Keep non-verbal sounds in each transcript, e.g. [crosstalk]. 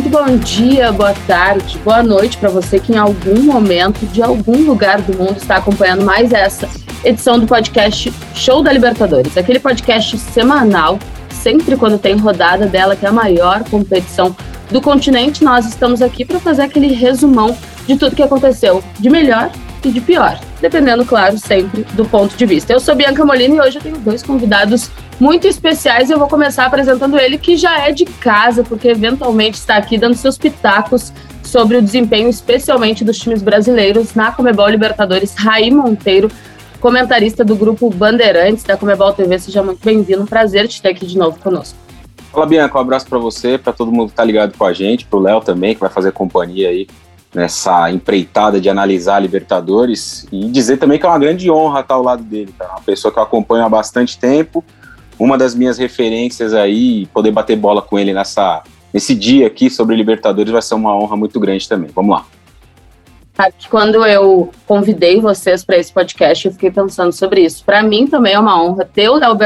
Muito bom dia, boa tarde, boa noite para você que em algum momento, de algum lugar do mundo, está acompanhando mais essa edição do podcast Show da Libertadores, aquele podcast semanal, sempre quando tem rodada dela, que é a maior competição do continente. Nós estamos aqui para fazer aquele resumão de tudo que aconteceu de melhor e de pior, dependendo, claro, sempre do ponto de vista. Eu sou Bianca Molina e hoje eu tenho dois convidados muito especiais. Eu vou começar apresentando ele, que já é de casa, porque eventualmente está aqui dando seus pitacos sobre o desempenho, especialmente dos times brasileiros na Comebol Libertadores. Raí Monteiro, comentarista do grupo Bandeirantes da Comebol TV. Seja muito bem-vindo. Prazer te ter aqui de novo conosco. Fala, Bianca. Um abraço para você, para todo mundo que está ligado com a gente, para o Léo também, que vai fazer companhia aí nessa empreitada de analisar a Libertadores e dizer também que é uma grande honra estar ao lado dele, tá? Uma pessoa que eu acompanho há bastante tempo, uma das minhas referências aí, poder bater bola com ele nessa, nesse dia aqui sobre Libertadores vai ser uma honra muito grande também. Vamos lá. Quando eu convidei vocês para esse podcast, eu fiquei pensando sobre isso. Para mim também é uma honra ter o Léo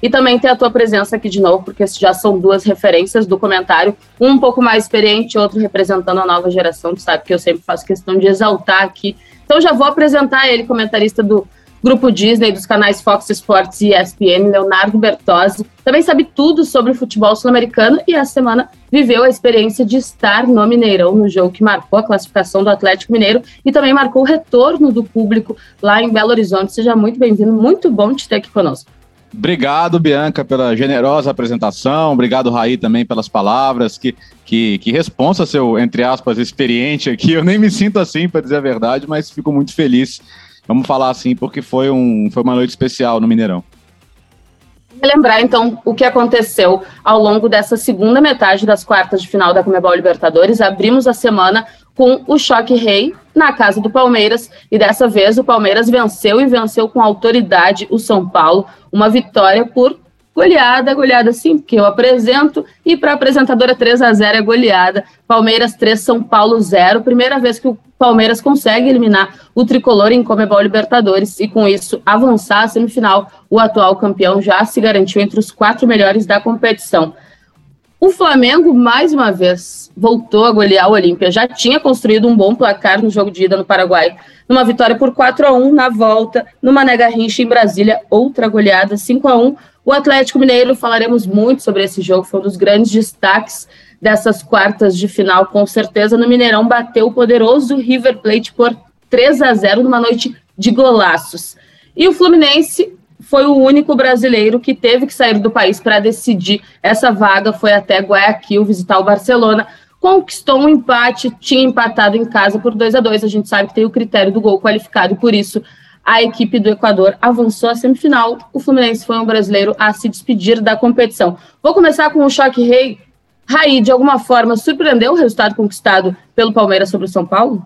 e também ter a tua presença aqui de novo, porque já são duas referências do comentário, um um pouco mais experiente, outro representando a nova geração. Tu sabe que eu sempre faço questão de exaltar aqui. Então já vou apresentar ele, comentarista do Grupo Disney, dos canais Fox Sports e ESPN, Leonardo Bertozzi. Também sabe tudo sobre o futebol sul-americano e essa semana viveu a experiência de estar no Mineirão, no jogo que marcou a classificação do Atlético Mineiro e também marcou o retorno do público lá em Belo Horizonte. Seja muito bem-vindo, muito bom te ter aqui conosco. Obrigado, Bianca, pela generosa apresentação. Obrigado, Raí, também pelas palavras. Que, que, que responsa seu, entre aspas, experiente aqui. Eu nem me sinto assim, para dizer a verdade, mas fico muito feliz Vamos falar assim, porque foi, um, foi uma noite especial no Mineirão. Lembrar então o que aconteceu ao longo dessa segunda metade das quartas de final da Comebol Libertadores. Abrimos a semana com o choque rei na casa do Palmeiras e dessa vez o Palmeiras venceu e venceu com autoridade o São Paulo, uma vitória por goleada, goleada sim, porque eu apresento e para apresentadora 3 a 0 é goleada. Palmeiras 3 São Paulo 0, primeira vez que o Palmeiras consegue eliminar o tricolor em Comebol Libertadores e, com isso, avançar à semifinal. O atual campeão já se garantiu entre os quatro melhores da competição. O Flamengo, mais uma vez, voltou a golear o Olímpia. Já tinha construído um bom placar no jogo de ida no Paraguai. Numa vitória por 4 a 1 na volta, no Mané Garrincha em Brasília, outra goleada 5 a 1 O Atlético Mineiro, falaremos muito sobre esse jogo, foi um dos grandes destaques dessas quartas de final, com certeza, no Mineirão, bateu o poderoso River Plate por 3 a 0 numa noite de golaços. E o Fluminense foi o único brasileiro que teve que sair do país para decidir essa vaga, foi até Guayaquil visitar o Barcelona, conquistou um empate, tinha empatado em casa por 2 a 2 A gente sabe que tem o critério do gol qualificado, por isso a equipe do Equador avançou à semifinal. O Fluminense foi um brasileiro a se despedir da competição. Vou começar com o choque rei Raí, de alguma forma, surpreendeu o resultado conquistado pelo Palmeiras sobre o São Paulo?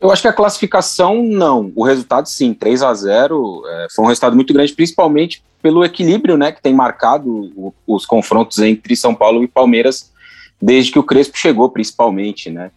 Eu acho que a classificação não. O resultado, sim, 3 a 0 é, foi um resultado muito grande, principalmente pelo equilíbrio né, que tem marcado o, os confrontos entre São Paulo e Palmeiras desde que o Crespo chegou, principalmente. Né?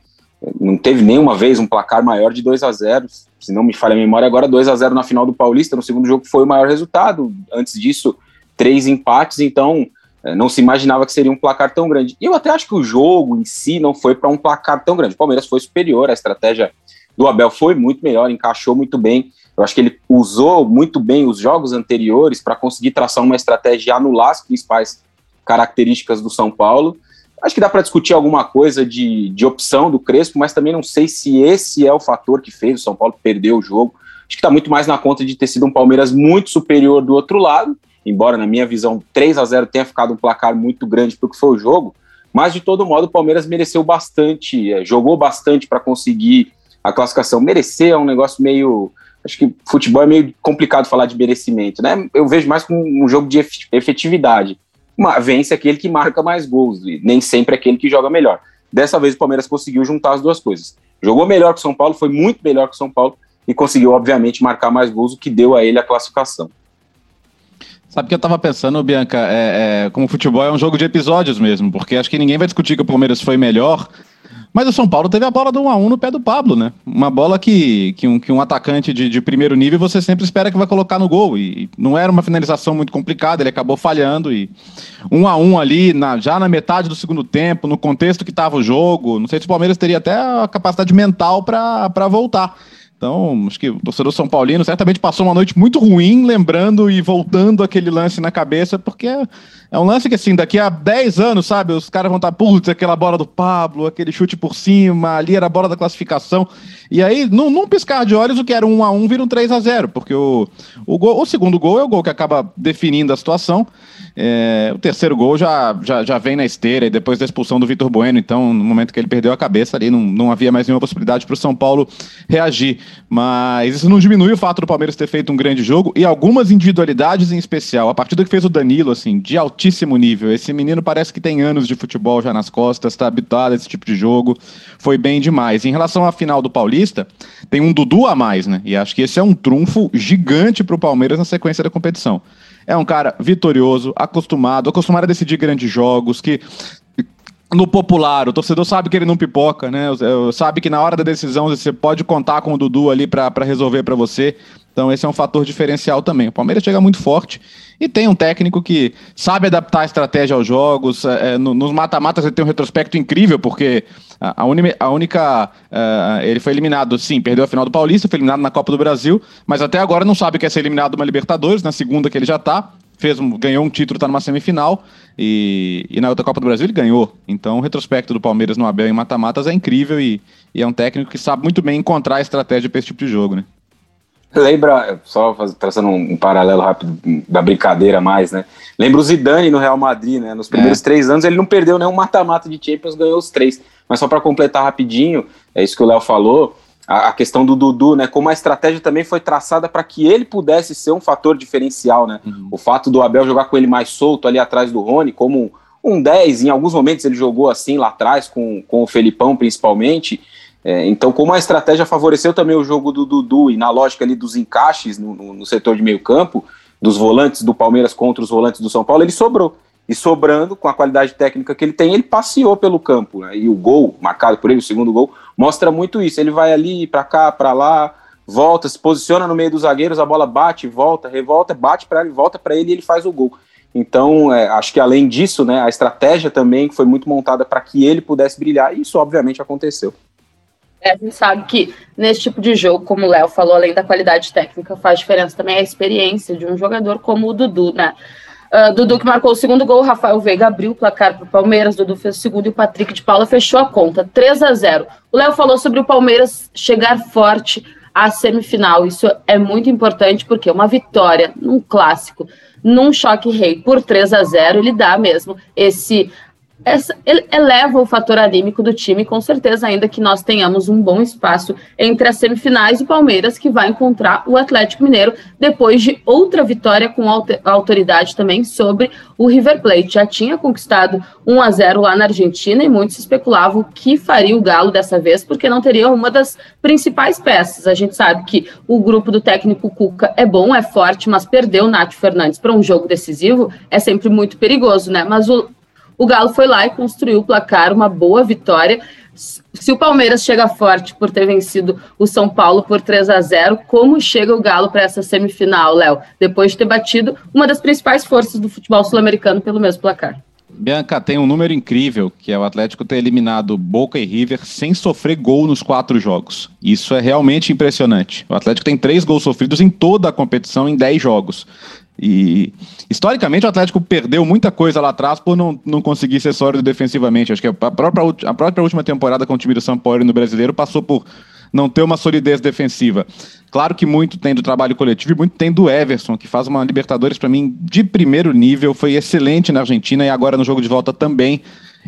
Não teve nenhuma vez um placar maior de 2 a 0 se não me falha a memória, agora 2 a 0 na final do Paulista. No segundo jogo foi o maior resultado. Antes disso, três empates. Então, é, não se imaginava que seria um placar tão grande. E eu até acho que o jogo em si não foi para um placar tão grande. O Palmeiras foi superior, a estratégia do Abel foi muito melhor, encaixou muito bem. Eu acho que ele usou muito bem os jogos anteriores para conseguir traçar uma estratégia e anular as principais características do São Paulo. Acho que dá para discutir alguma coisa de, de opção do Crespo, mas também não sei se esse é o fator que fez o São Paulo perder o jogo. Acho que está muito mais na conta de ter sido um Palmeiras muito superior do outro lado embora na minha visão 3 a 0 tenha ficado um placar muito grande para o que foi o jogo, mas de todo modo o Palmeiras mereceu bastante, é, jogou bastante para conseguir a classificação. Merecer é um negócio meio. Acho que futebol é meio complicado falar de merecimento, né? Eu vejo mais como um jogo de efetividade. Uma, vence aquele que marca mais gols, e nem sempre aquele que joga melhor. Dessa vez o Palmeiras conseguiu juntar as duas coisas. Jogou melhor que o São Paulo, foi muito melhor que o São Paulo, e conseguiu, obviamente, marcar mais gols, o que deu a ele a classificação. Sabe que eu tava pensando, Bianca? É, é, como futebol é um jogo de episódios mesmo, porque acho que ninguém vai discutir que o Palmeiras foi melhor, mas o São Paulo teve a bola do 1x1 no pé do Pablo, né? Uma bola que, que, um, que um atacante de, de primeiro nível você sempre espera que vai colocar no gol. E não era uma finalização muito complicada, ele acabou falhando. E 1 a 1 ali, na, já na metade do segundo tempo, no contexto que estava o jogo, não sei se o Palmeiras teria até a capacidade mental para voltar. Então, acho que o torcedor São Paulino certamente passou uma noite muito ruim, lembrando e voltando aquele lance na cabeça, porque é, um lance que, assim, daqui a 10 anos, sabe, os caras vão estar, putz, aquela bola do Pablo, aquele chute por cima, ali era a bola da classificação. E aí, num, num piscar de olhos, o que era um a um vira um 3 a 0 porque o, o, gol, o segundo gol é o gol que acaba definindo a situação. É, o terceiro gol já, já, já vem na esteira e depois da expulsão do Vitor Bueno, então no momento que ele perdeu a cabeça ali, não, não havia mais nenhuma possibilidade para o São Paulo reagir. Mas isso não diminui o fato do Palmeiras ter feito um grande jogo e algumas individualidades em especial. A partida que fez o Danilo, assim, de altíssimo nível. Esse menino parece que tem anos de futebol já nas costas, está habituado a esse tipo de jogo. Foi bem demais. Em relação à final do Paulista, tem um Dudu a mais, né? E acho que esse é um trunfo gigante para o Palmeiras na sequência da competição. É um cara vitorioso, acostumado, acostumado a decidir grandes jogos, que no popular, o torcedor sabe que ele não pipoca, né? Sabe que na hora da decisão você pode contar com o Dudu ali para resolver para você. Então esse é um fator diferencial também. O Palmeiras chega muito forte e tem um técnico que sabe adaptar a estratégia aos jogos. É, é nos mata-matas ele tem um retrospecto incrível, porque a, a única. Uh, ele foi eliminado, sim, perdeu a final do Paulista, foi eliminado na Copa do Brasil, mas até agora não sabe que é ser eliminado uma Libertadores, na segunda que ele já está. Fez ganhou um título, está numa semifinal, e, e na outra Copa do Brasil ele ganhou. Então o retrospecto do Palmeiras no Abel em mata-matas é incrível e, e é um técnico que sabe muito bem encontrar a estratégia para esse tipo de jogo, né? Lembra, só traçando um, um, paralelo rápido da brincadeira mais, né? Lembra o Zidane no Real Madrid, né? Nos primeiros é. três anos ele não perdeu nenhum mata-mata de Champions, ganhou os três. Mas só para completar rapidinho, é isso que o Léo falou, a, a, questão do Dudu, né? Como a estratégia também foi traçada para que ele pudesse ser um fator diferencial, né? Uhum. O fato do Abel jogar com ele mais solto ali atrás do Rony, como um 10, em alguns momentos ele jogou assim lá atrás, com, com o Felipão principalmente. É, então, como a estratégia favoreceu também o jogo do Dudu e na lógica ali dos encaixes no, no, no setor de meio campo, dos volantes do Palmeiras contra os volantes do São Paulo, ele sobrou. E sobrando, com a qualidade técnica que ele tem, ele passeou pelo campo. Né? E o gol, marcado por ele, o segundo gol, mostra muito isso. Ele vai ali, para cá, para lá, volta, se posiciona no meio dos zagueiros, a bola bate, volta, revolta, bate para ele, volta para ele e ele faz o gol. Então, é, acho que além disso, né, a estratégia também foi muito montada para que ele pudesse brilhar, e isso obviamente aconteceu. É, a gente sabe que nesse tipo de jogo, como o Léo falou, além da qualidade técnica, faz diferença também a experiência de um jogador como o Dudu, né? Uh, Dudu que marcou o segundo gol, Rafael Veiga abriu o placar para o Palmeiras, Dudu fez o segundo e o Patrick de Paula fechou a conta, 3 a 0 O Léo falou sobre o Palmeiras chegar forte à semifinal, isso é muito importante porque uma vitória num clássico, num choque rei por 3 a 0 ele dá mesmo esse essa, eleva o fator anímico do time, com certeza, ainda que nós tenhamos um bom espaço entre as semifinais e Palmeiras, que vai encontrar o Atlético Mineiro depois de outra vitória com autoridade também sobre o River Plate. Já tinha conquistado 1 a 0 lá na Argentina e muitos especulavam que faria o Galo dessa vez, porque não teria uma das principais peças. A gente sabe que o grupo do técnico Cuca é bom, é forte, mas perder o Nath Fernandes para um jogo decisivo é sempre muito perigoso, né? Mas o o Galo foi lá e construiu o placar, uma boa vitória. Se o Palmeiras chega forte por ter vencido o São Paulo por 3 a 0, como chega o Galo para essa semifinal, Léo? Depois de ter batido uma das principais forças do futebol sul-americano pelo mesmo placar. Bianca, tem um número incrível, que é o Atlético ter eliminado Boca e River sem sofrer gol nos quatro jogos. Isso é realmente impressionante. O Atlético tem três gols sofridos em toda a competição em dez jogos. E historicamente o Atlético perdeu muita coisa lá atrás por não, não conseguir ser sólido defensivamente. Acho que a própria, a própria última temporada com o time do São Paulo no brasileiro passou por não ter uma solidez defensiva. Claro que muito tem do trabalho coletivo e muito tem do Everson, que faz uma Libertadores para mim de primeiro nível, foi excelente na Argentina e agora no jogo de volta também.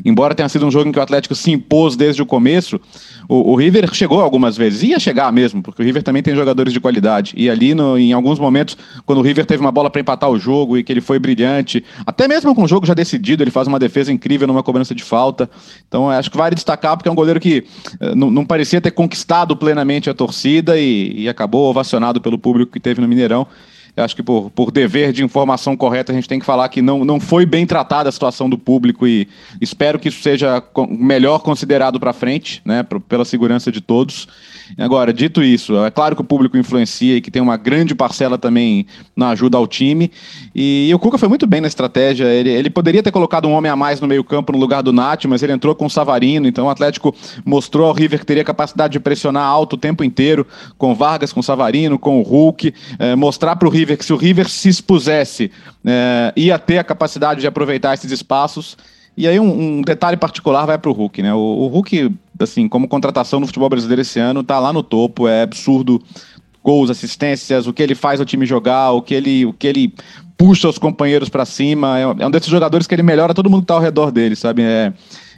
Embora tenha sido um jogo em que o Atlético se impôs desde o começo, o, o River chegou algumas vezes, ia chegar mesmo, porque o River também tem jogadores de qualidade. E ali, no, em alguns momentos, quando o River teve uma bola para empatar o jogo e que ele foi brilhante, até mesmo com o jogo já decidido, ele faz uma defesa incrível numa cobrança de falta. Então, acho que vale destacar, porque é um goleiro que uh, não, não, parecia ter conquistado plenamente a torcida e, e acabou ovacionado pelo público que teve no Mineirão. Eu acho que por, por dever de informação correta, a gente tem que falar que não, não foi bem tratada a situação do público e espero que isso seja melhor considerado para frente, né, pela segurança de todos. Agora, dito isso, é claro que o público influencia e que tem uma grande parcela também na ajuda ao time. E, e o Cuca foi muito bem na estratégia. Ele, ele poderia ter colocado um homem a mais no meio-campo no lugar do Nath, mas ele entrou com o Savarino. Então o Atlético mostrou ao River que teria capacidade de pressionar alto o tempo inteiro, com Vargas, com Savarino, com o Hulk. É, mostrar para o River que se o River se expusesse, é, ia ter a capacidade de aproveitar esses espaços. E aí um, um detalhe particular vai para o Hulk, né? O, o Hulk assim, como contratação no futebol brasileiro esse ano, tá lá no topo, é absurdo. Gols, assistências, o que ele faz o time jogar, o que ele, o que ele puxa os companheiros para cima. É, é um desses jogadores que ele melhora todo mundo que tá ao redor dele, sabe? É,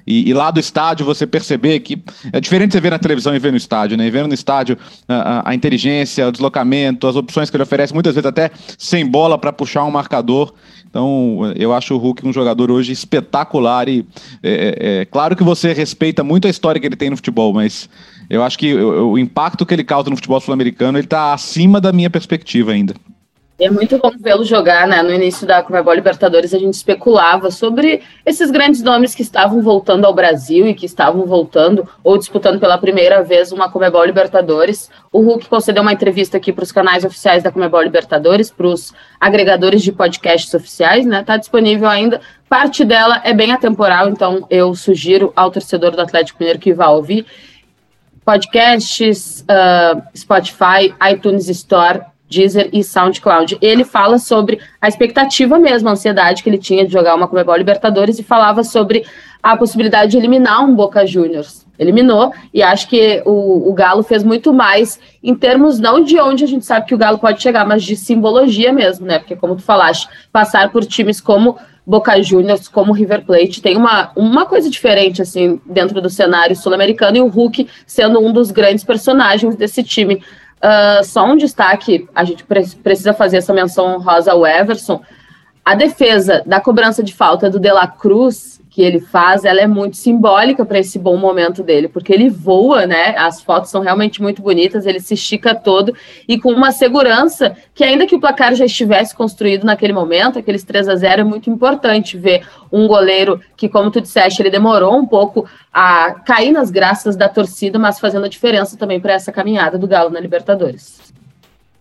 e, e, lá do estádio você perceber que é diferente você ver na televisão e ver no estádio, né? E vendo no estádio a, a, inteligência, o deslocamento, as opções que ele oferece, muitas vezes até sem bola para puxar um marcador. Então, eu acho o Hulk um jogador hoje espetacular e é, é, é, claro que você respeita muito a história que ele tem no futebol, mas eu acho que o, o impacto que ele causa no futebol sul-americano ele está acima da minha perspectiva ainda. É muito bom vê-lo jogar, né? No início da Comebol Libertadores a gente especulava sobre esses grandes nomes que estavam voltando ao Brasil e que estavam voltando ou disputando pela primeira vez uma Comebol Libertadores. O Hulk concedeu uma entrevista aqui para os canais oficiais da Comebol Libertadores, para os agregadores de podcasts oficiais, né? Tá disponível ainda. Parte dela é bem atemporal, então eu sugiro ao torcedor do Atlético Mineiro que vá ouvir podcasts, uh, Spotify, iTunes Store, Deezer e SoundCloud. Ele fala sobre a expectativa mesmo, a ansiedade que ele tinha de jogar uma Comebol Libertadores e falava sobre a possibilidade de eliminar um Boca Juniors. Eliminou, e acho que o, o Galo fez muito mais em termos não de onde a gente sabe que o Galo pode chegar, mas de simbologia mesmo, né? Porque, como tu falaste, passar por times como Boca Juniors, como River Plate, tem uma, uma coisa diferente, assim, dentro do cenário sul-americano, e o Hulk sendo um dos grandes personagens desse time. Uh, só um destaque, a gente pre precisa fazer essa menção rosa ao Everson. A defesa da cobrança de falta do De La Cruz que ele faz, ela é muito simbólica para esse bom momento dele, porque ele voa, né? As fotos são realmente muito bonitas, ele se estica todo e com uma segurança que ainda que o placar já estivesse construído naquele momento, aqueles 3 a 0 é muito importante ver um goleiro que, como tu disseste, ele demorou um pouco a cair nas graças da torcida, mas fazendo a diferença também para essa caminhada do Galo na Libertadores.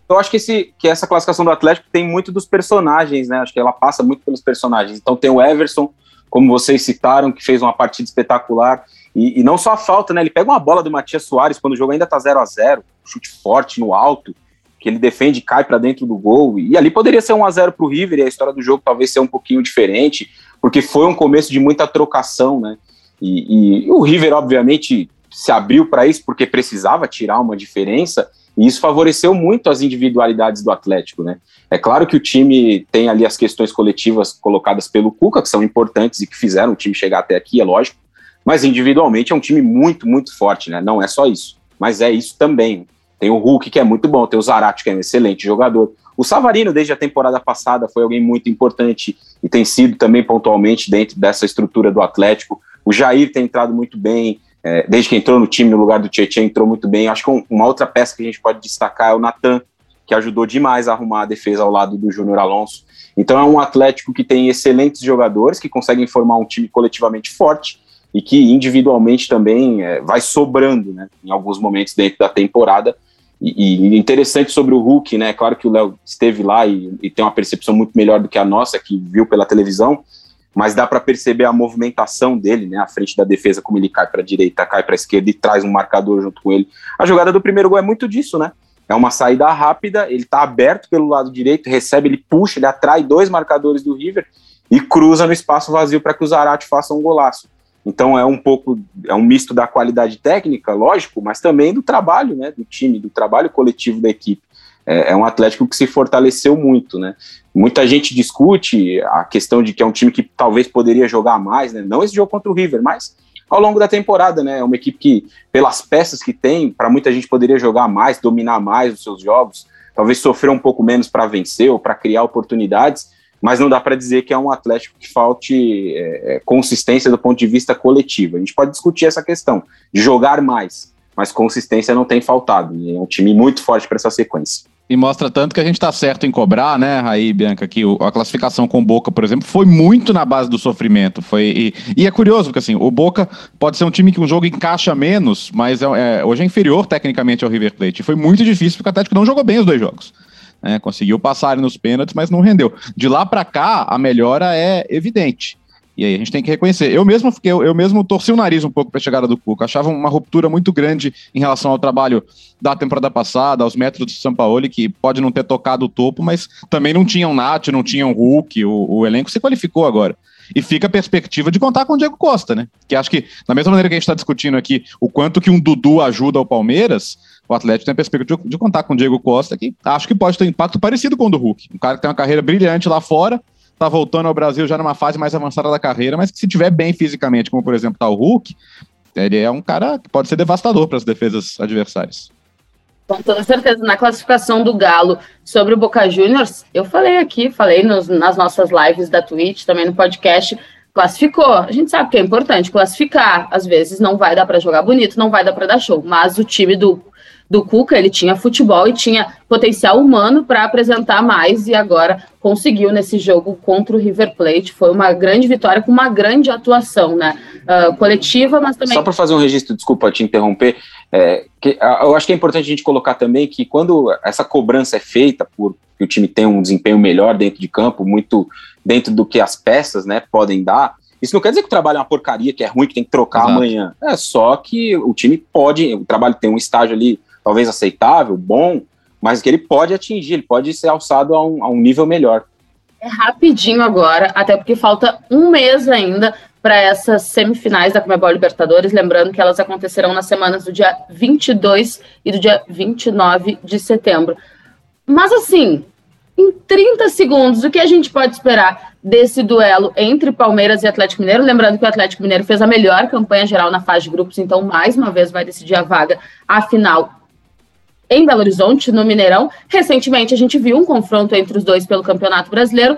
Eu acho que, esse, que essa classificação do Atlético tem muito dos personagens, né? Acho que ela passa muito pelos personagens. Então tem o Everson, como vocês citaram, que fez uma partida espetacular. E, e, não só a falta, né? Ele pega uma bola do Matias Soares quando o jogo ainda tá 0 a 0 chute forte no alto, que ele defende e cai para dentro do gol. E ali poderia ser 1 a 0 para o River, e a história do jogo talvez seja um pouquinho diferente, porque foi um começo de muita trocação, né? E, e o River, obviamente, se abriu para isso porque precisava tirar uma diferença. E isso favoreceu muito as individualidades do Atlético, né? É claro que o time tem ali as questões coletivas colocadas pelo Cuca, que são importantes e que fizeram o time chegar até aqui, é lógico, mas individualmente é um time muito, muito forte, né? Não é só isso, mas é isso também. Tem o Hulk, que é muito bom, tem o Zarate, que é um excelente jogador. O Savarino, desde a temporada passada, foi alguém muito importante e tem sido também pontualmente dentro dessa estrutura do Atlético. O Jair tem entrado muito bem, é, desde que entrou no time no lugar do Tietchan, entrou muito bem. Acho que uma outra peça que a gente pode destacar é o Natan, que ajudou demais a arrumar a defesa ao lado do Júnior Alonso. Então é um Atlético que tem excelentes jogadores, que conseguem formar um time coletivamente forte e que individualmente também é, vai sobrando né, em alguns momentos dentro da temporada. E, e interessante sobre o Hulk, né? Claro que o Léo esteve lá e, e tem uma percepção muito melhor do que a nossa, que viu pela televisão, mas dá para perceber a movimentação dele, né, à frente da defesa, como ele cai para a direita, cai para a esquerda e traz um marcador junto com ele. A jogada do primeiro gol é muito disso, né? É uma saída rápida, ele está aberto pelo lado direito, recebe, ele puxa, ele atrai dois marcadores do River e cruza no espaço vazio para que o Zarate faça um golaço. Então é um pouco, é um misto da qualidade técnica, lógico, mas também do trabalho, né, do time, do trabalho coletivo da equipe. É, é um Atlético que se fortaleceu muito, né? Muita gente discute a questão de que é um time que talvez poderia jogar mais, né? Não esse jogo contra o River, mas ao longo da temporada, né? É uma equipe que, pelas peças que tem, para muita gente poderia jogar mais, dominar mais os seus jogos, talvez sofrer um pouco menos para vencer ou para criar oportunidades, mas não dá para dizer que é um Atlético que falte é, é, consistência do ponto de vista coletivo. A gente pode discutir essa questão de jogar mais, mas consistência não tem faltado. é um time muito forte para essa sequência. E mostra tanto que a gente está certo em cobrar, né, Raí, Bianca, que a classificação com o Boca, por exemplo, foi muito na base do sofrimento. Foi, e, e é curioso, porque assim, o Boca pode ser um time que um jogo encaixa menos, mas é, é, hoje é inferior tecnicamente ao River Plate. E foi muito difícil porque o Atlético não jogou bem os dois jogos. É, conseguiu passar nos pênaltis, mas não rendeu. De lá para cá, a melhora é evidente. E aí a gente tem que reconhecer. Eu mesmo fiquei, eu, mesmo torci o nariz um pouco para a chegada do Cuca. Achava uma ruptura muito grande em relação ao trabalho da temporada passada, aos métodos do São Paulo, que pode não ter tocado o topo, mas também não tinham Nath, não tinham Hulk, o, o elenco se qualificou agora. E fica a perspectiva de contar com o Diego Costa, né? Que acho que, da mesma maneira que a gente está discutindo aqui o quanto que um Dudu ajuda o Palmeiras, o Atlético tem a perspectiva de, de contar com o Diego Costa, que acho que pode ter impacto parecido com o do Hulk. Um cara que tem uma carreira brilhante lá fora, tá voltando ao Brasil já numa fase mais avançada da carreira, mas que se tiver bem fisicamente, como por exemplo tá o Hulk, ele é um cara que pode ser devastador para as defesas adversárias. Com toda certeza, na classificação do Galo sobre o Boca Juniors, eu falei aqui, falei nos, nas nossas lives da Twitch, também no podcast, classificou. A gente sabe que é importante classificar. Às vezes não vai dar para jogar bonito, não vai dar para dar show, mas o time do do Cuca, ele tinha futebol e tinha potencial humano para apresentar mais e agora conseguiu nesse jogo contra o River Plate. Foi uma grande vitória com uma grande atuação, né? Uh, coletiva, mas também. Só para fazer um registro, desculpa te interromper, é, que, eu acho que é importante a gente colocar também que quando essa cobrança é feita por que o time tem um desempenho melhor dentro de campo, muito dentro do que as peças né, podem dar. Isso não quer dizer que o trabalho é uma porcaria, que é ruim, que tem que trocar Exato. amanhã. É só que o time pode, o trabalho tem um estágio ali talvez aceitável, bom, mas que ele pode atingir, ele pode ser alçado a um, a um nível melhor. É rapidinho agora, até porque falta um mês ainda para essas semifinais da Comebol Libertadores, lembrando que elas acontecerão nas semanas do dia 22 e do dia 29 de setembro. Mas assim, em 30 segundos, o que a gente pode esperar desse duelo entre Palmeiras e Atlético Mineiro? Lembrando que o Atlético Mineiro fez a melhor campanha geral na fase de grupos, então mais uma vez vai decidir a vaga à final em Belo Horizonte, no Mineirão. Recentemente, a gente viu um confronto entre os dois pelo Campeonato Brasileiro.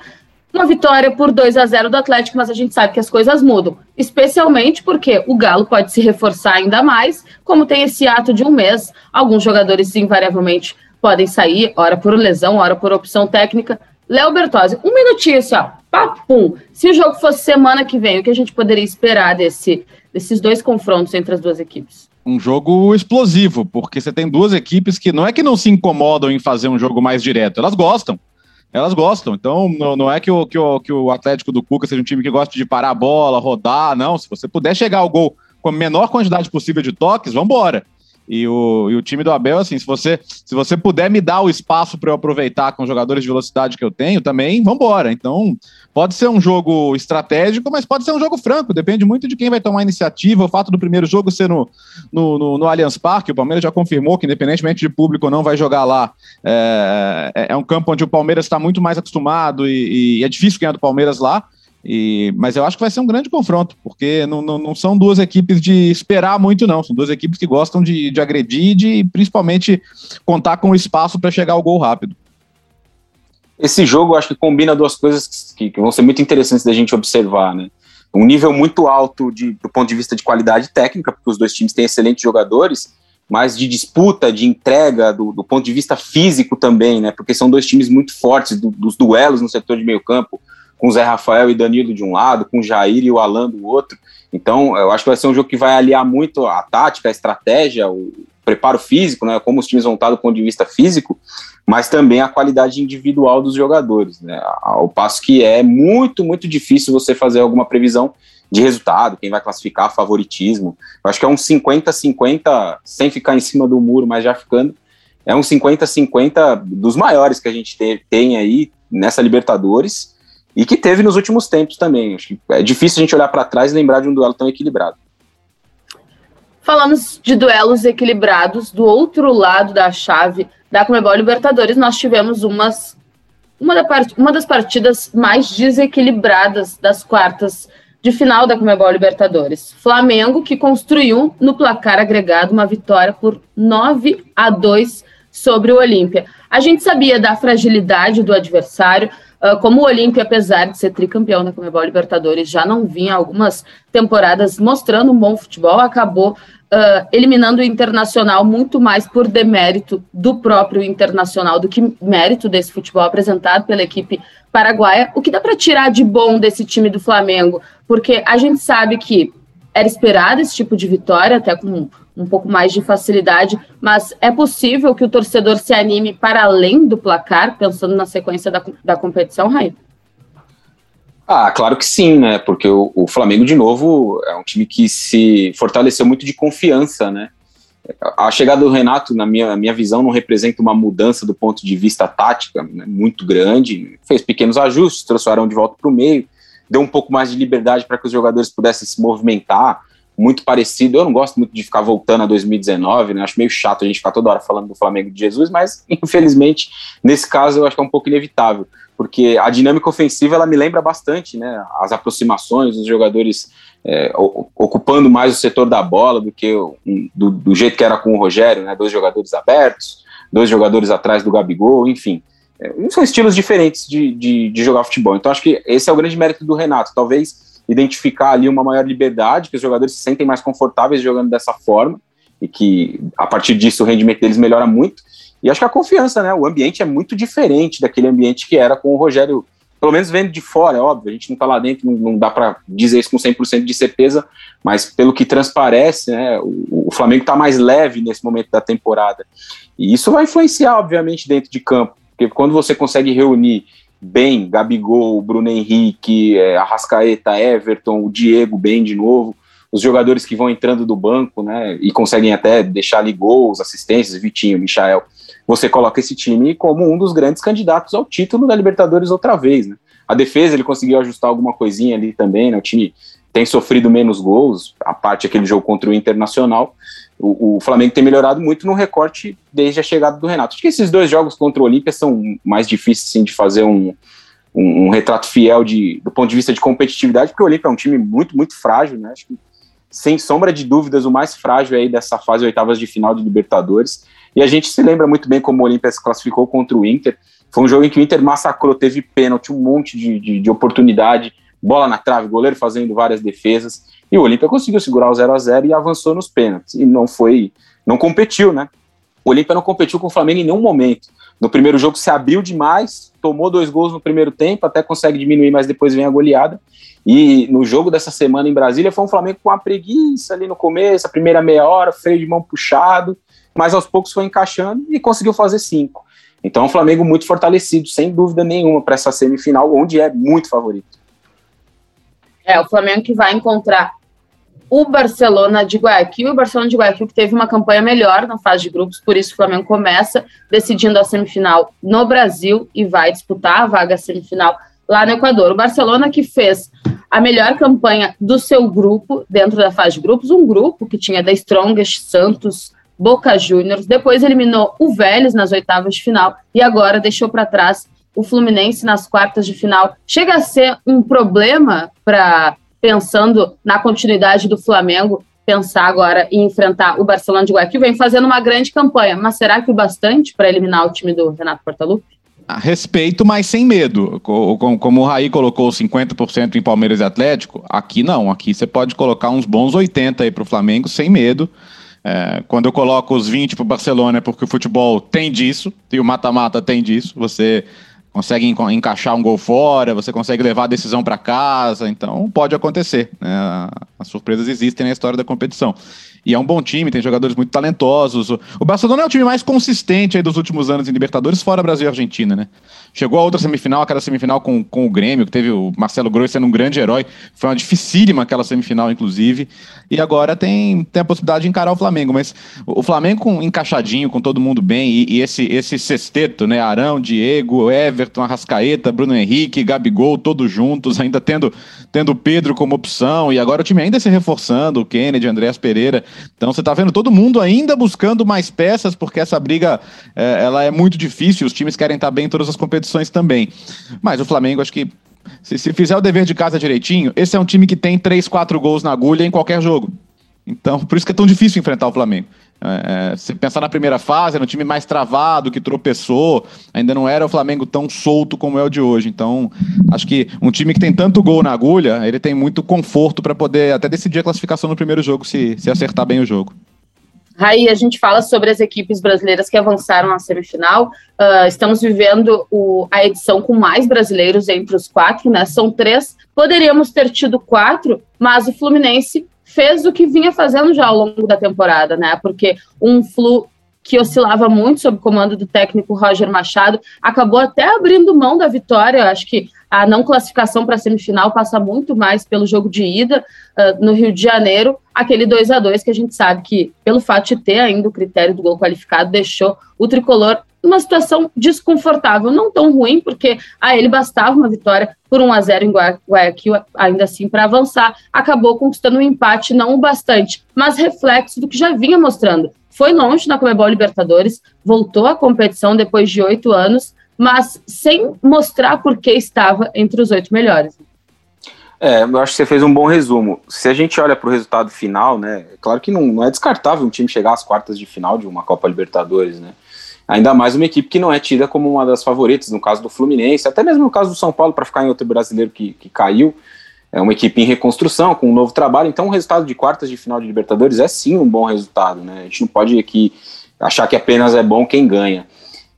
Uma vitória por 2 a 0 do Atlético, mas a gente sabe que as coisas mudam. Especialmente porque o Galo pode se reforçar ainda mais, como tem esse ato de um mês. Alguns jogadores, invariavelmente, podem sair, hora por lesão, hora por opção técnica. Léo Bertozzi, um minutinho assim, ó, papum. Se o jogo fosse semana que vem, o que a gente poderia esperar desse, desses dois confrontos entre as duas equipes? Um jogo explosivo, porque você tem duas equipes que não é que não se incomodam em fazer um jogo mais direto, elas gostam. Elas gostam. Então, não, não é que o, que, o, que o Atlético do Cuca seja um time que gosta de parar a bola, rodar, não. Se você puder chegar ao gol com a menor quantidade possível de toques, vamos embora. E o, e o time do Abel, assim, se você, se você puder me dar o espaço para eu aproveitar com jogadores de velocidade que eu tenho, também, vambora. Então, pode ser um jogo estratégico, mas pode ser um jogo franco, depende muito de quem vai tomar a iniciativa. O fato do primeiro jogo ser no, no, no, no Allianz Parque, o Palmeiras já confirmou que, independentemente de público ou não, vai jogar lá. É, é, é um campo onde o Palmeiras está muito mais acostumado e, e é difícil ganhar do Palmeiras lá. E, mas eu acho que vai ser um grande confronto, porque não, não, não, são duas equipes de esperar muito, não. São duas equipes que gostam de, de agredir e de principalmente contar com espaço para chegar ao gol rápido. Esse jogo eu acho que combina duas coisas que, que vão ser muito interessantes da gente observar, né? Um nível muito alto de, do ponto de vista de qualidade técnica, porque os dois times têm excelentes jogadores, mas de disputa, de entrega, do, do ponto de vista físico também, né? Porque são dois times muito fortes, do, dos duelos no setor de meio campo com Zé Rafael e Danilo de um lado, com Jair e o Alan do outro. Então, eu acho que vai ser um jogo que vai aliar muito a tática, a estratégia, o preparo físico, né, como os times vão estar do ponto de vista físico, mas também a qualidade individual dos jogadores, né, ao passo que é muito, muito difícil você fazer alguma previsão de resultado, quem vai classificar, favoritismo. Eu acho que é um 50-50, sem ficar em cima do muro, mas já ficando, é um 50-50 dos maiores que a gente tem aí nessa Libertadores, e que teve nos últimos tempos também. Acho que é difícil a gente olhar para trás e lembrar de um duelo tão equilibrado. Falamos de duelos equilibrados. Do outro lado da chave da Comebol Libertadores, nós tivemos umas, uma, da part, uma das partidas mais desequilibradas das quartas de final da Comebol Libertadores. Flamengo, que construiu no placar agregado uma vitória por 9 a 2 sobre o Olímpia. A gente sabia da fragilidade do adversário, como o Olímpia, apesar de ser tricampeão da Comebol Libertadores, já não vinha algumas temporadas mostrando um bom futebol, acabou uh, eliminando o Internacional muito mais por demérito do próprio Internacional do que mérito desse futebol apresentado pela equipe paraguaia. O que dá para tirar de bom desse time do Flamengo? Porque a gente sabe que era esperado esse tipo de vitória, até com um pouco mais de facilidade, mas é possível que o torcedor se anime para além do placar, pensando na sequência da, da competição, Raí? Ah, claro que sim, né? Porque o, o, Flamengo, de novo, é um time que se fortaleceu muito de confiança, né? A chegada do Renato, na minha, minha visão, não representa uma mudança do ponto de vista tática né? muito grande. Fez pequenos ajustes, trouxe o Arão de volta para o meio, deu um pouco mais de liberdade para que os jogadores pudessem se movimentar muito parecido. Eu não gosto muito de ficar voltando a 2019, né? Acho meio chato a gente ficar toda hora falando do Flamengo de Jesus, mas [laughs] infelizmente nesse caso eu acho que é um pouco inevitável, porque a dinâmica ofensiva ela me lembra bastante, né? As aproximações, os jogadores é, ocupando mais o setor da bola do que do, do, jeito que era com o Rogério, né? Dois jogadores abertos, dois jogadores atrás do Gabigol, enfim. É, são estilos diferentes de, de, de jogar futebol. Então acho que esse é o grande mérito do Renato. Talvez identificar ali uma maior liberdade, que os jogadores se sentem mais confortáveis jogando dessa forma e que a partir disso o rendimento deles melhora muito. E acho que a confiança, né? O ambiente é muito diferente daquele ambiente que era com o Rogério, pelo menos vendo de fora, é óbvio, a gente não tá lá dentro, não, não dá para dizer isso com 100% de certeza, mas pelo que transparece, né, o, o Flamengo está mais leve nesse momento da temporada. E isso vai influenciar, obviamente, dentro de campo, porque quando você consegue reunir bem, Gabigol, Bruno Henrique, é, Arrascaeta, Everton, o Diego bem de novo, os jogadores que vão entrando do banco, né, e conseguem até deixar ali gols, assistências, Vitinho, Michael, você coloca esse time como um dos grandes candidatos ao título da Libertadores outra vez, né. A defesa ele conseguiu ajustar alguma coisinha ali também, né, o time tem sofrido menos gols, a parte aquele jogo contra o Internacional, o, o, Flamengo tem melhorado muito no recorte desde a chegada do Renato. Acho que esses dois jogos contra o Olímpia são mais difíceis sim, de fazer um, um, um, retrato fiel de, do ponto de vista de competitividade, porque o Olímpia é um time muito, muito frágil, né? Acho que, sem sombra de dúvidas, o mais frágil aí dessa fase oitavas de final de Libertadores. E a gente se lembra muito bem como o Olímpia se classificou contra o Inter. Foi um jogo em que o Inter massacrou, teve pênalti, um monte de, de, de oportunidade, bola na trave, goleiro fazendo várias defesas. E o Olímpia conseguiu segurar o 0 a 0 e avançou nos pênaltis. E não foi, não competiu, né? O Olímpia não competiu com o Flamengo em nenhum momento. No primeiro jogo se abriu demais, tomou dois gols no primeiro tempo, até consegue diminuir, mas depois vem a goleada. E no jogo dessa semana em Brasília foi um Flamengo com uma preguiça ali no começo, a primeira meia hora, freio de mão puxado, mas aos poucos foi encaixando e conseguiu fazer cinco. Então, é um Flamengo muito fortalecido, sem dúvida nenhuma, para essa semifinal, onde é muito favorito. É, o Flamengo que vai encontrar o Barcelona de Guayaquil, o Barcelona de Guayaquil que teve uma campanha melhor na fase de grupos, por isso o Flamengo começa decidindo a semifinal no Brasil e vai disputar a vaga semifinal lá no Equador. O Barcelona que fez a melhor campanha do seu grupo dentro da fase de grupos, um grupo que tinha da Strongest, Santos, Boca Juniors, depois eliminou o Vélez nas oitavas de final e agora deixou para trás o Fluminense nas quartas de final. Chega a ser um problema para pensando na continuidade do Flamengo, pensar agora em enfrentar o Barcelona de Guayaquil, vem fazendo uma grande campanha, mas será que o bastante para eliminar o time do Renato Portaluppi? respeito, mas sem medo. Como o Raí colocou 50% em Palmeiras e Atlético, aqui não. Aqui você pode colocar uns bons 80% aí para o Flamengo sem medo. É, quando eu coloco os 20 para o Barcelona é porque o futebol tem disso, e o mata-mata tem disso. Você consegue encaixar um gol fora, você consegue levar a decisão para casa, então pode acontecer. Né? As surpresas existem na história da competição. E é um bom time, tem jogadores muito talentosos. O Barcelona é o time mais consistente aí dos últimos anos em Libertadores, fora Brasil e Argentina, né? Chegou a outra semifinal, aquela semifinal com, com o Grêmio, que teve o Marcelo Gross sendo um grande herói. Foi uma dificílima aquela semifinal, inclusive. E agora tem, tem a possibilidade de encarar o Flamengo. Mas o Flamengo com, encaixadinho, com todo mundo bem, e, e esse, esse sexteto, né? Arão, Diego, Ever Everton, Arrascaeta, Bruno Henrique, Gabigol, todos juntos, ainda tendo tendo Pedro como opção, e agora o time ainda se reforçando, o Kennedy, Andréas Pereira. Então você está vendo todo mundo ainda buscando mais peças, porque essa briga é, ela é muito difícil, os times querem estar bem em todas as competições também. Mas o Flamengo, acho que se, se fizer o dever de casa direitinho, esse é um time que tem 3, 4 gols na agulha em qualquer jogo. Então, [laughs] por isso que é tão difícil enfrentar o Flamengo. É, é, se pensar na primeira fase, era um time mais travado, que tropeçou, ainda não era o Flamengo tão solto como é o de hoje. Então, acho que um time que tem tanto gol na agulha, ele tem muito conforto para poder até decidir a classificação no primeiro jogo, se, se acertar bem o jogo. Aí a gente fala sobre as equipes brasileiras que avançaram à semifinal. Uh, estamos vivendo o, a edição com mais brasileiros entre os quatro, né? São três. Poderíamos ter tido quatro, mas o Fluminense fez o que vinha fazendo já ao longo da temporada, né? Porque um Flu que oscilava muito sob o comando do técnico Roger Machado, acabou até abrindo mão da vitória. Eu acho que a não classificação para a semifinal passa muito mais pelo jogo de ida uh, no Rio de Janeiro, aquele 2 a 2 que a gente sabe que, pelo fato de ter ainda o critério do gol qualificado, deixou o tricolor numa situação desconfortável, não tão ruim, porque a ele bastava uma vitória por 1 a 0 em Guayaquil, ainda assim, para avançar. Acabou conquistando um empate, não o bastante, mas reflexo do que já vinha mostrando. Foi longe na Comebol Libertadores, voltou à competição depois de oito anos, mas sem mostrar por que estava entre os oito melhores. É, eu acho que você fez um bom resumo. Se a gente olha para o resultado final, né, é claro que não, não é descartável um time chegar às quartas de final de uma Copa Libertadores, né? Ainda mais uma equipe que não é tida como uma das favoritas, no caso do Fluminense, até mesmo no caso do São Paulo, para ficar em outro brasileiro que, que caiu. É uma equipe em reconstrução, com um novo trabalho. Então, o resultado de quartas de final de Libertadores é sim um bom resultado. Né? A gente não pode aqui achar que apenas é bom quem ganha.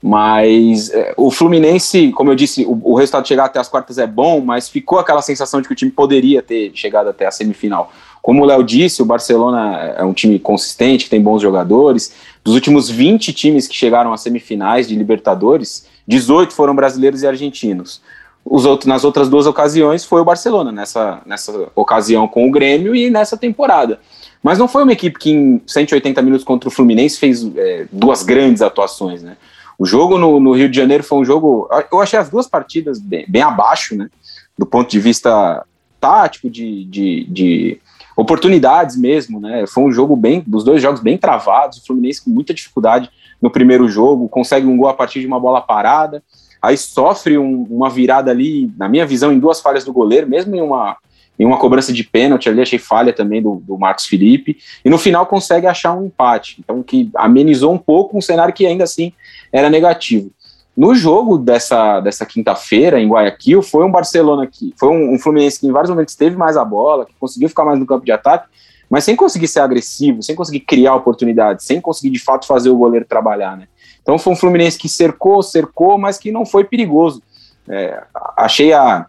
Mas é, o Fluminense, como eu disse, o, o, resultado de chegar até as quartas é bom, mas ficou aquela sensação de que o time poderia ter chegado até a semifinal. Como o Léo disse, o Barcelona é um time consistente, tem bons jogadores. Dos últimos 20 times que chegaram às semifinais de Libertadores, 18 foram brasileiros e argentinos. Os outros, nas outras duas ocasiões foi o Barcelona, nessa, nessa ocasião com o Grêmio e nessa temporada. Mas não foi uma equipe que em 180 minutos contra o Fluminense fez é, duas grandes atuações, né? O jogo no, no, Rio de Janeiro foi um jogo. Eu achei as duas partidas bem, bem abaixo, né? Do ponto de vista tático, de, de, de, oportunidades mesmo, né? Foi um jogo bem. Dos dois jogos bem travados. O Fluminense com muita dificuldade no primeiro jogo, consegue um gol a partir de uma bola parada. Aí sofre um, uma virada ali, na minha visão, em duas falhas do goleiro, mesmo em uma, em uma cobrança de pênalti ali, achei falha também do, do Marcos Felipe, e no final consegue achar um empate, então que amenizou um pouco um cenário que ainda assim era negativo. No jogo dessa, dessa quinta-feira, em Guayaquil, foi um Barcelona que foi um, um, Fluminense que em vários momentos teve mais a bola, que conseguiu ficar mais no campo de ataque, mas sem conseguir ser agressivo, sem conseguir criar oportunidades, sem conseguir de fato fazer o goleiro trabalhar, né? Então foi um Fluminense que cercou, cercou, mas que não foi perigoso. É, achei a,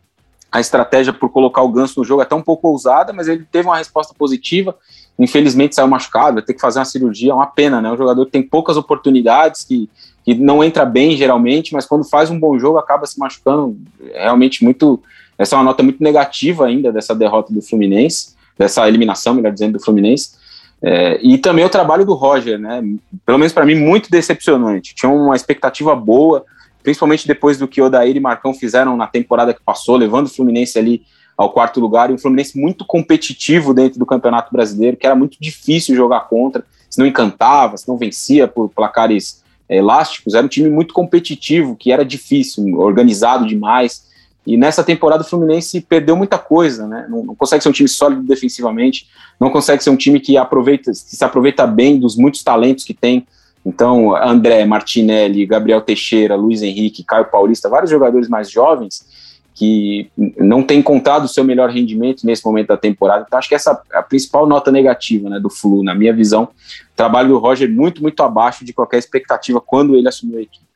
a estratégia por colocar o Ganso no jogo até um pouco ousada, mas ele teve uma resposta positiva. Infelizmente saiu machucado, vai ter que fazer uma cirurgia, é uma pena, né? Um jogador que tem poucas oportunidades, que, que não entra bem geralmente, mas quando faz um bom jogo acaba se machucando. Realmente muito. Essa é uma nota muito negativa ainda dessa derrota do Fluminense, dessa eliminação, melhor dizendo, do Fluminense. É, e também o trabalho do Roger, né? Pelo menos para mim, muito decepcionante. Tinha uma expectativa boa, principalmente depois do que Odair e Marcão fizeram na temporada que passou, levando o Fluminense ali ao quarto lugar, e um Fluminense muito competitivo dentro do Campeonato Brasileiro, que era muito difícil jogar contra, se não encantava, se não vencia por placares é, elásticos, era um time muito competitivo, que era difícil, organizado demais, e nessa temporada o Fluminense perdeu muita coisa, né? Não, não, consegue ser um time sólido defensivamente, não consegue ser um time que aproveita, que se aproveita bem dos muitos talentos que tem. Então, André, Martinelli, Gabriel Teixeira, Luiz Henrique, Caio Paulista, vários jogadores mais jovens que não têm encontrado o seu melhor rendimento nesse momento da temporada. Então, acho que essa é a principal nota negativa né, do Flu, na minha visão. O trabalho do Roger muito, muito abaixo de qualquer expectativa quando ele assumiu a equipe.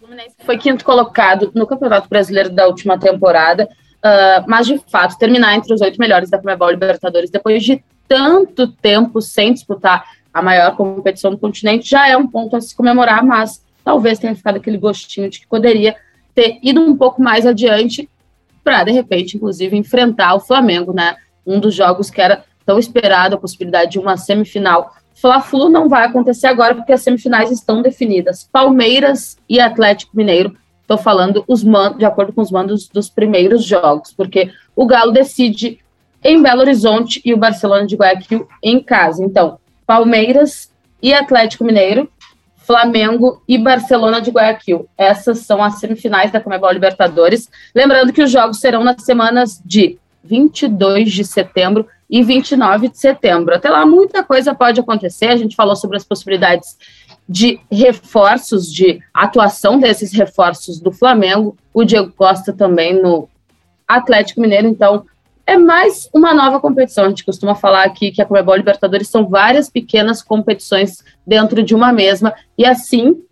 Fluminense foi quinto colocado no Campeonato Brasileiro da última temporada, uh, mas de fato terminar entre os oito melhores da Comebol Libertadores depois de tanto tempo sem disputar a maior competição do continente já é um ponto a se comemorar, mas talvez tenha ficado aquele gostinho de que poderia ter ido um pouco mais adiante para de repente, inclusive, enfrentar o Flamengo, né? Um dos jogos que era tão esperado, a possibilidade de uma semifinal Fla-Flu não vai acontecer agora porque as semifinais estão definidas. Palmeiras e Atlético Mineiro. Estou falando os mandos, de acordo com os mandos dos primeiros jogos, porque o Galo decide em Belo Horizonte e o Barcelona de Guayaquil em casa. Então, Palmeiras e Atlético Mineiro, Flamengo e Barcelona de Guayaquil. Essas são as semifinais da Comebol Libertadores. Lembrando que os jogos serão nas semanas de 22 de setembro e 29 de setembro. Até lá, muita coisa pode acontecer. A gente falou sobre as possibilidades de reforços, de atuação desses reforços do Flamengo. O Diego Costa também no Atlético Mineiro. Então, é mais uma nova competição. A gente costuma falar aqui que a Comebol Libertadores são várias pequenas competições dentro de uma mesma, e assim,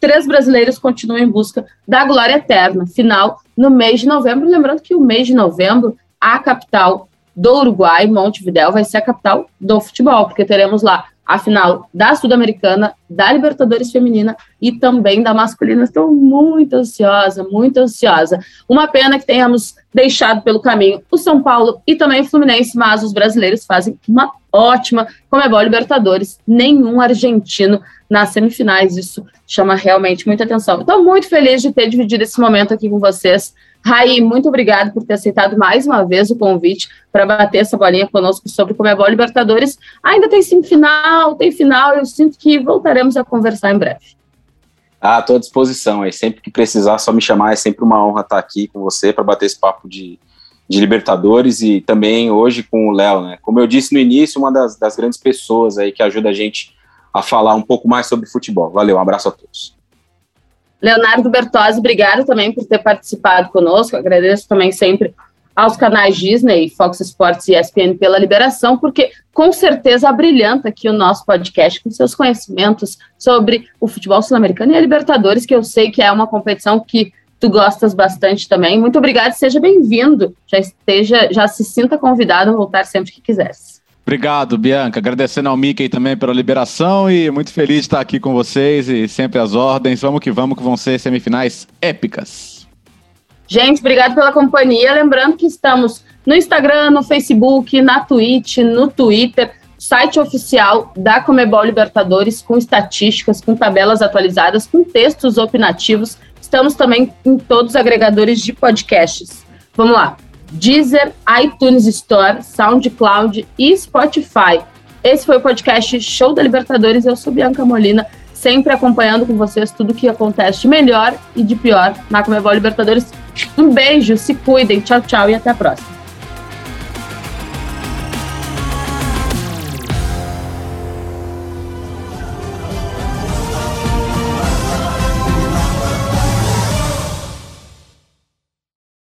três brasileiros continuam em busca da glória eterna. Final no mês de novembro. Lembrando que o mês de novembro, a capital do Uruguai, Montevidéu, vai ser a capital do futebol, porque teremos lá a final da Sul-Americana, da Libertadores Feminina e também da masculina. Estou muito ansiosa, muito ansiosa. Uma pena que tenhamos deixado pelo caminho o São Paulo e também o Fluminense, mas os brasileiros fazem uma ótima Comebol Libertadores. Nenhum argentino nas semifinais. Isso chama realmente muita atenção. Estou muito feliz de ter dividido esse momento aqui com vocês. Raí, muito obrigado por ter aceitado mais uma vez o convite para bater essa bolinha conosco sobre como é boa Libertadores. Ainda tem semifinal, tem final, eu sinto que voltaremos a conversar em breve. Ah, estou à disposição aí. Sempre que precisar, só me chamar. É sempre uma honra estar aqui com você para bater esse papo de, de Libertadores e também hoje com o Léo, né? Como eu disse no início, uma das, das grandes pessoas aí que ajuda a gente a falar um pouco mais sobre futebol. Valeu, um abraço a todos. Leonardo Bertozzi, obrigado também por ter participado conosco. Agradeço também sempre aos canais Disney, Fox Sports e ESPN pela liberação, porque com certeza abrilhanta aqui o nosso podcast com seus conhecimentos sobre o futebol sul-americano e a Libertadores, que eu sei que é uma competição que tu gostas bastante também. Muito obrigado, seja bem-vindo. Já esteja, já se sinta convidado a voltar sempre que quisesse. Obrigado, Bianca. Agradecendo ao Mickey também pela liberação e muito feliz de estar aqui com vocês e sempre as ordens. Vamos que vamos, que vão ser semifinais épicas. Gente, obrigado pela companhia. Lembrando que estamos no Instagram, no Facebook, na Twitch, no Twitter, site oficial da Comebol Libertadores, com estatísticas, com tabelas atualizadas, com textos opinativos. Estamos também em todos os agregadores de podcasts. Vamos lá. Deezer, iTunes Store, SoundCloud e Spotify. Esse foi o podcast Show da Libertadores. Eu sou Bianca Molina, sempre acompanhando com vocês tudo que acontece de melhor e de pior na Comebol Libertadores. Um beijo, se cuidem, tchau, tchau e até a próxima.